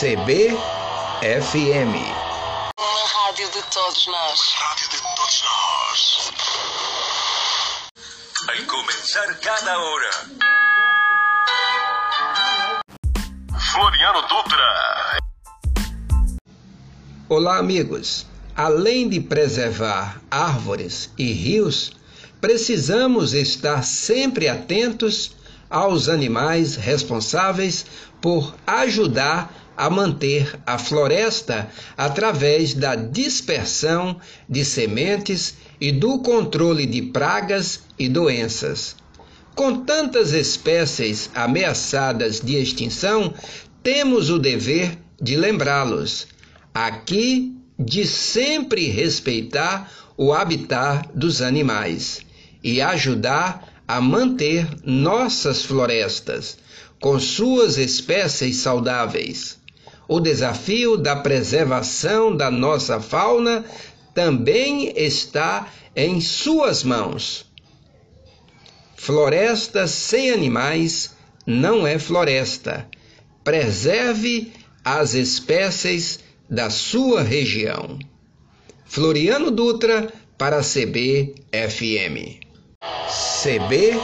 CBFM. Uma rádio de todos nós. Rádio de todos nós. Al comenzar cada hora. Floriano Dutra. Olá, amigos. Além de preservar árvores e rios, precisamos estar sempre atentos aos animais responsáveis por ajudar a manter a floresta através da dispersão de sementes e do controle de pragas e doenças. Com tantas espécies ameaçadas de extinção, temos o dever de lembrá-los, aqui de sempre respeitar o habitat dos animais e ajudar a manter nossas florestas com suas espécies saudáveis. O desafio da preservação da nossa fauna também está em suas mãos. Floresta sem animais não é floresta. Preserve as espécies da sua região. Floriano Dutra para CBFM. CBFM